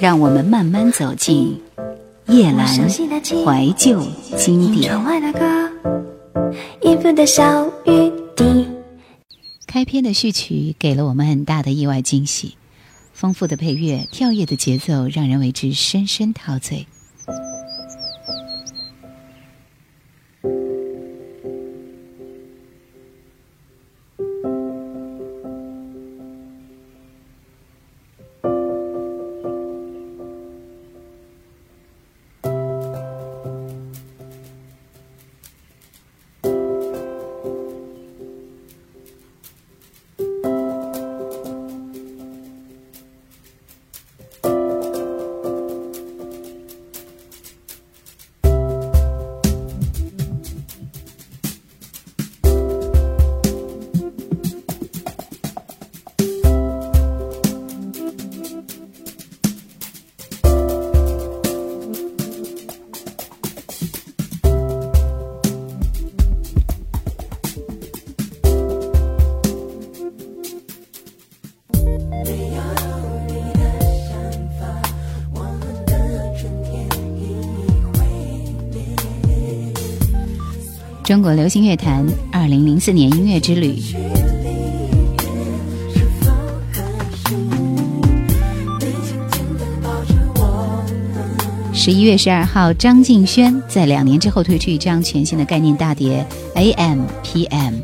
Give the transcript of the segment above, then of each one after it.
让我们慢慢走进叶阑怀旧经典。开篇的序曲给了我们很大的意外惊喜，丰富的配乐，跳跃的节奏，让人为之深深陶醉。中国流行乐坛二零零四年音乐之旅。十一月十二号，张敬轩在两年之后推出一张全新的概念大碟《A.M. P.M.》。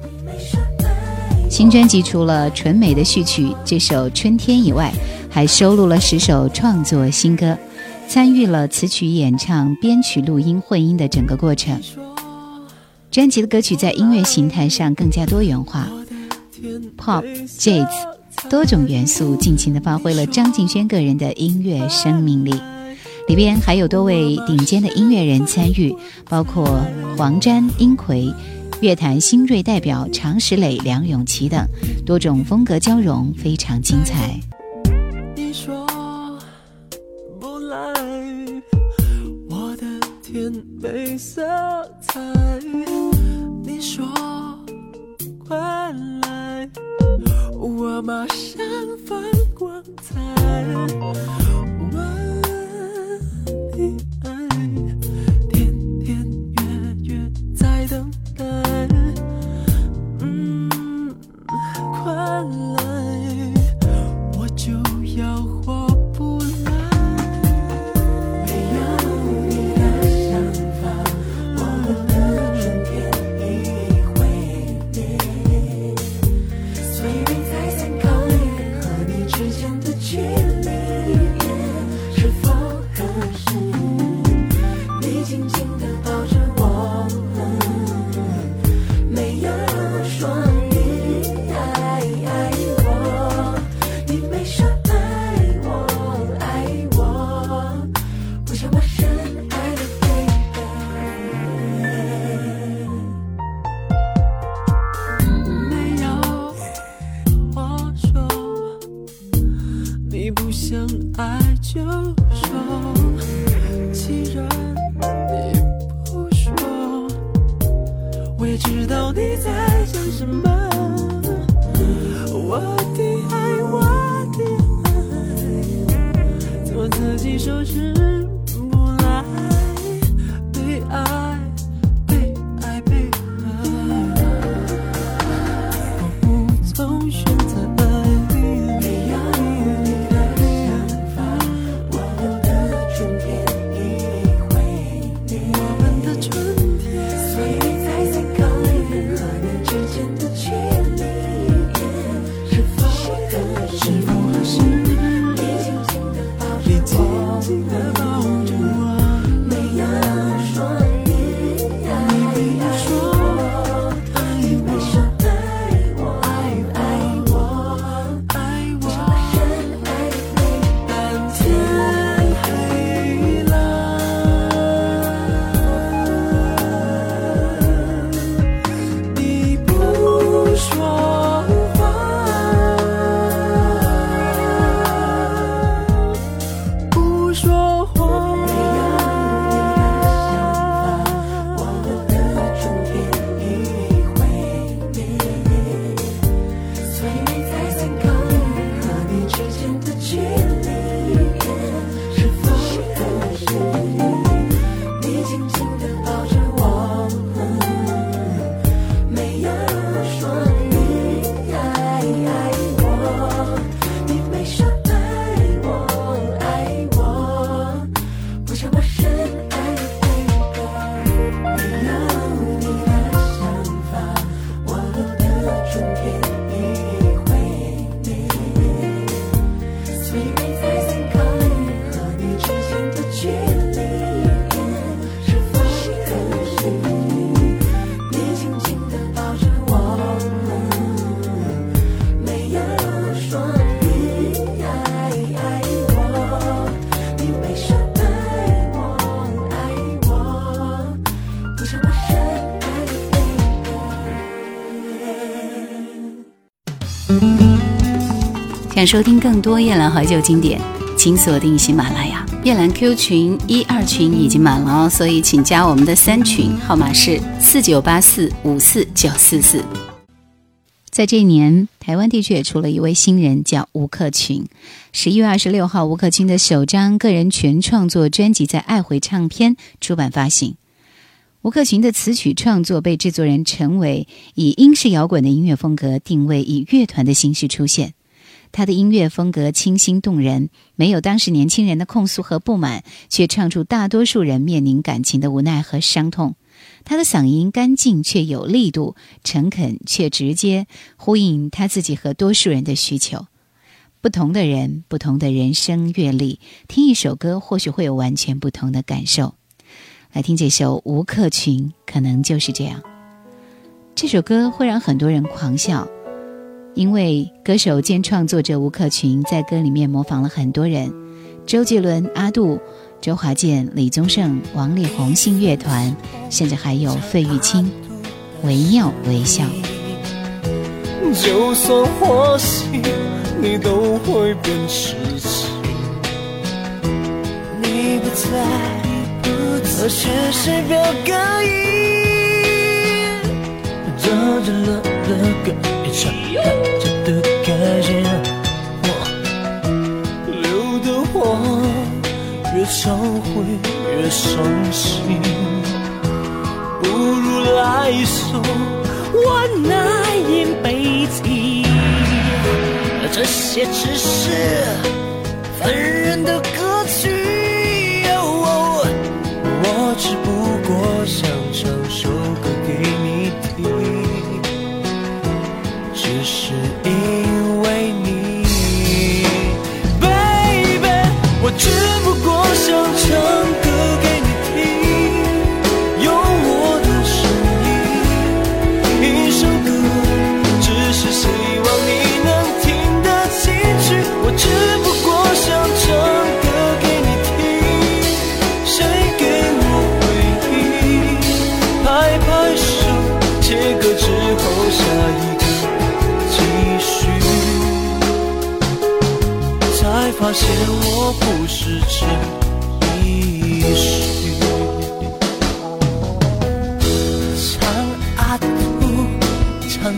新专辑除了纯美的序曲这首《春天》以外，还收录了十首创作新歌，参与了词曲演唱、编曲、录音、混音的整个过程。专辑的歌曲在音乐形态上更加多元化，pop、jazz 多种元素尽情地发挥了张敬轩个人的音乐生命力。里边还有多位顶尖的音乐人参与，包括黄沾、英奎，乐坛新锐代表常石磊、梁咏琪等，多种风格交融，非常精彩。你说不来，我的天没色彩。换来，我马上放光彩。想收听更多夜兰怀旧经典，请锁定喜马拉雅。夜兰 Q 群一二群已经满了哦，所以请加我们的三群，号码是四九八四五四九四四。在这一年，台湾地区也出了一位新人，叫吴克群。十一月二十六号，吴克群的首张个人全创作专辑在爱回唱片出版发行。吴克群的词曲创作被制作人陈伟以英式摇滚的音乐风格定位，以乐团的形式出现。他的音乐风格清新动人，没有当时年轻人的控诉和不满，却唱出大多数人面临感情的无奈和伤痛。他的嗓音干净却有力度，诚恳却直接，呼应他自己和多数人的需求。不同的人，不同的人生阅历，听一首歌或许会有完全不同的感受。来听这首《吴克群》，可能就是这样。这首歌会让很多人狂笑。因为歌手兼创作者吴克群在歌里面模仿了很多人，周杰伦、阿杜、周华健、李宗盛、王力宏、信乐团，甚至还有费玉清，惟妙惟肖。就算花心，你都会变痴情。你不在，而是表个意？想要真的改变，我留的我越想会越伤心，不如来一首我难言悲情，这些只是凡人的歌。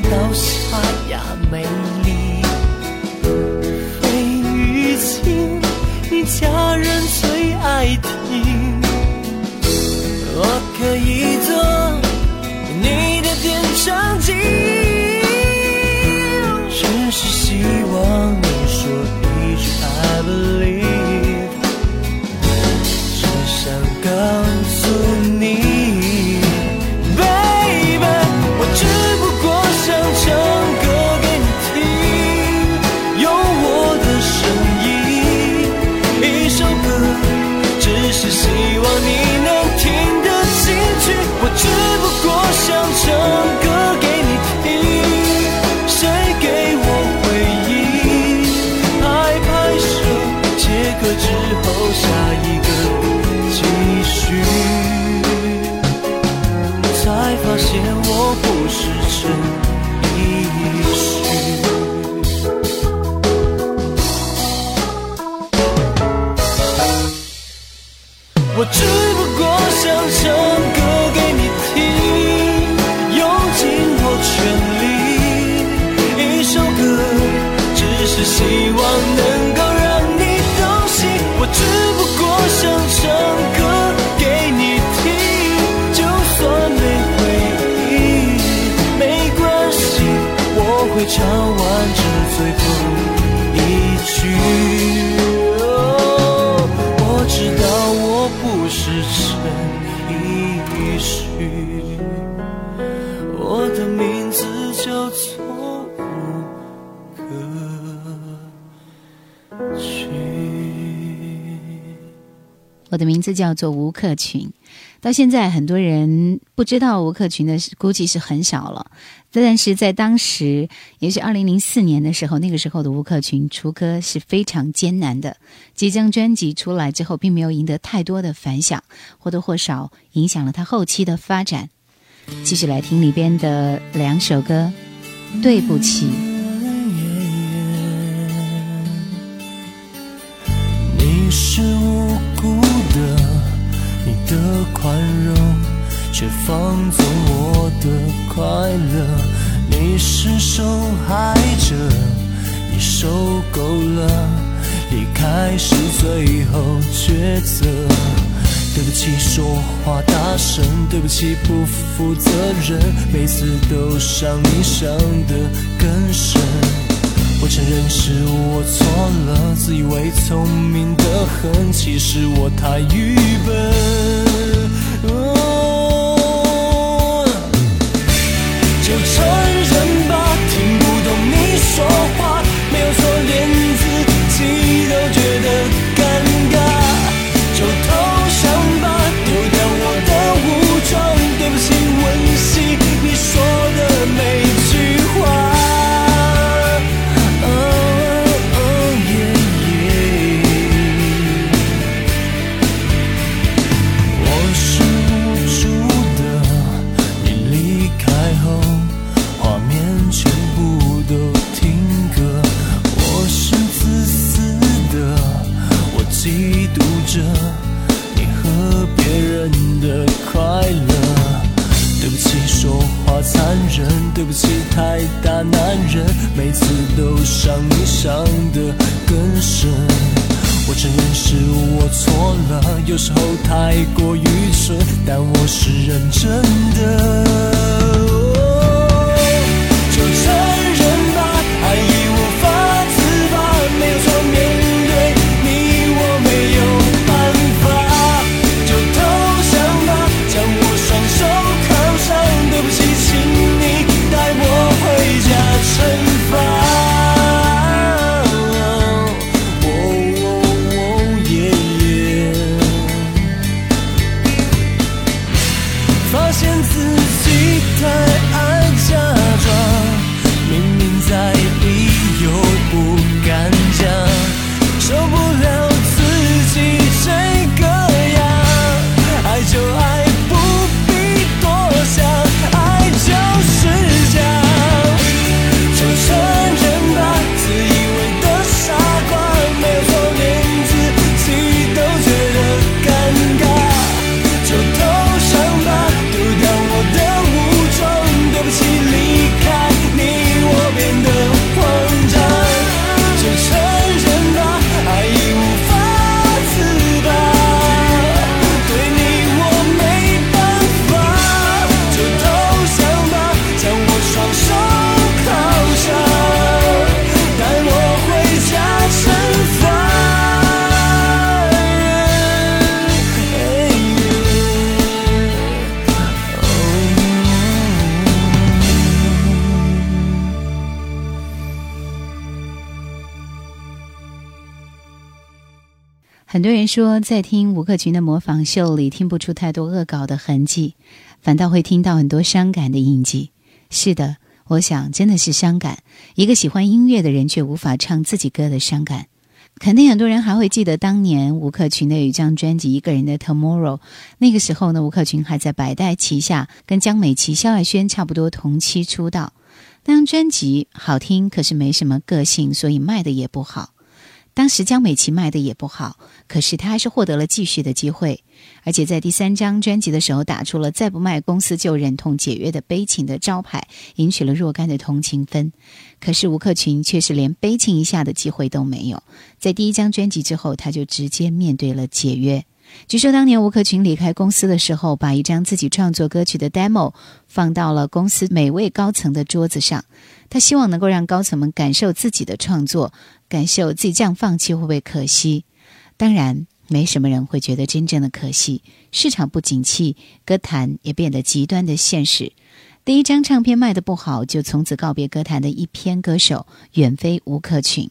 到沙哑美丽。北雨晴你家人最爱听。只希望你。的名字叫做吴克群。到现在，很多人不知道吴克群的，估计是很少了。但是在当时，也是二零零四年的时候，那个时候的吴克群出歌是非常艰难的。几张专辑出来之后，并没有赢得太多的反响，或多或少影响了他后期的发展。继续来听里边的两首歌，《对不起》。的宽容。却放纵我的快乐，你是受害者，你受够了，离开是最后抉择。对不起，说话大声，对不起，不负责任，每次都伤你伤得更深。我承认是我错了，自以为聪明的很，其实我太愚笨。就但我是认真的。很多人说，在听吴克群的模仿秀里听不出太多恶搞的痕迹，反倒会听到很多伤感的印记。是的，我想真的是伤感。一个喜欢音乐的人却无法唱自己歌的伤感。肯定很多人还会记得当年吴克群的有一张专辑《一个人的 Tomorrow》。那个时候呢，吴克群还在百代旗下，跟江美琪、萧亚轩差不多同期出道。那张专辑好听，可是没什么个性，所以卖的也不好。当时江美琪卖的也不好，可是她还是获得了继续的机会，而且在第三张专辑的时候打出了“再不卖，公司就忍痛解约”的悲情的招牌，赢取了若干的同情分。可是吴克群却是连悲情一下的机会都没有，在第一张专辑之后，他就直接面对了解约。据说当年吴克群离开公司的时候，把一张自己创作歌曲的 demo 放到了公司每位高层的桌子上，他希望能够让高层们感受自己的创作，感受自己这样放弃会不会可惜。当然，没什么人会觉得真正的可惜。市场不景气，歌坛也变得极端的现实。第一张唱片卖的不好，就从此告别歌坛的一篇歌手，远非吴克群。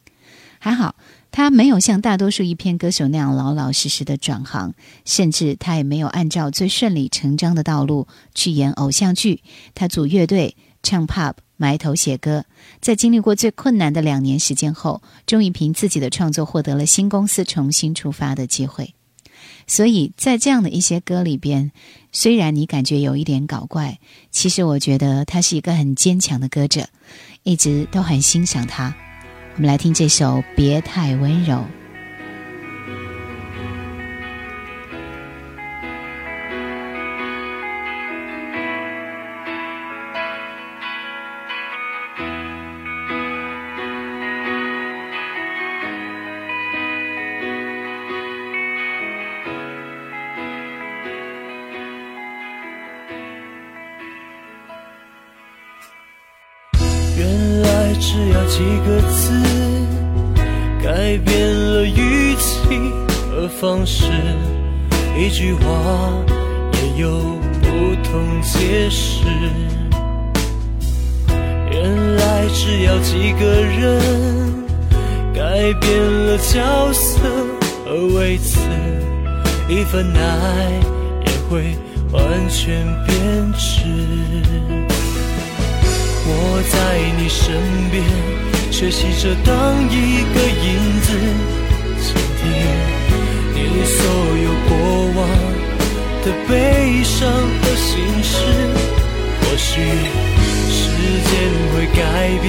还好。他没有像大多数一片歌手那样老老实实的转行，甚至他也没有按照最顺理成章的道路去演偶像剧。他组乐队，唱 pop，埋头写歌。在经历过最困难的两年时间后，终于凭自己的创作获得了新公司重新出发的机会。所以在这样的一些歌里边，虽然你感觉有一点搞怪，其实我觉得他是一个很坚强的歌者，一直都很欣赏他。我们来听这首《别太温柔》。一句话也有不同解释。原来只要几个人，改变了角色和位置，一份爱也会完全变质。我在你身边，学习着当一个影子，倾听你所有过往的悲伤和心事。或许时间会改变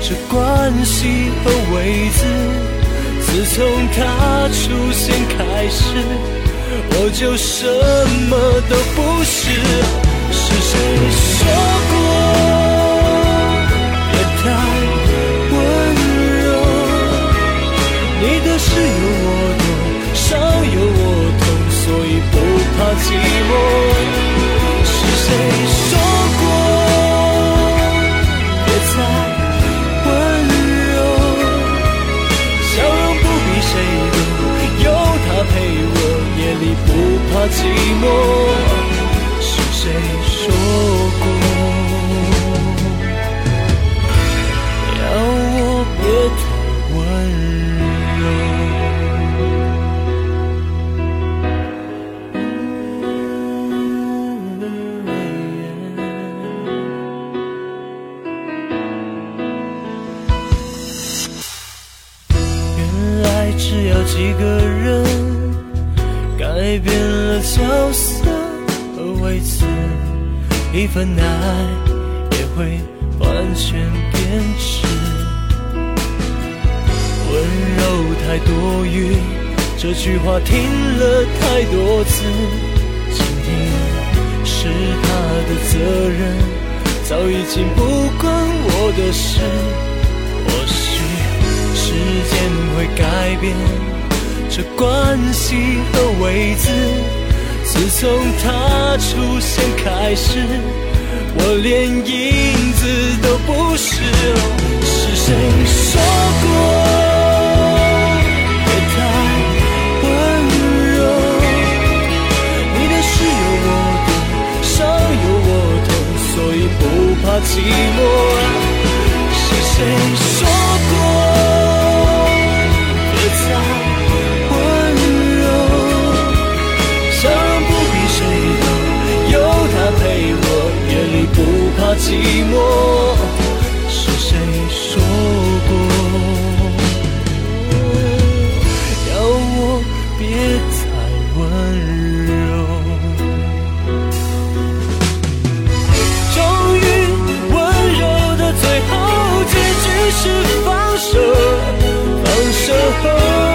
这关系和位置，自从他出现开始，我就什么都不是。是谁说过别？太温柔，你的事有怕寂寞。是谁说过别再温柔？笑容不比谁多，有他陪我，夜里不怕寂寞。听了太多次。倾听是他的责任，早已经不关我的事。或许时间会改变这关系和位置。自从他出现开始，我连影子都不是。是谁说过？寂寞，是谁说过别再温柔？笑容不必谁都，有他陪我，夜里不怕寂寞。手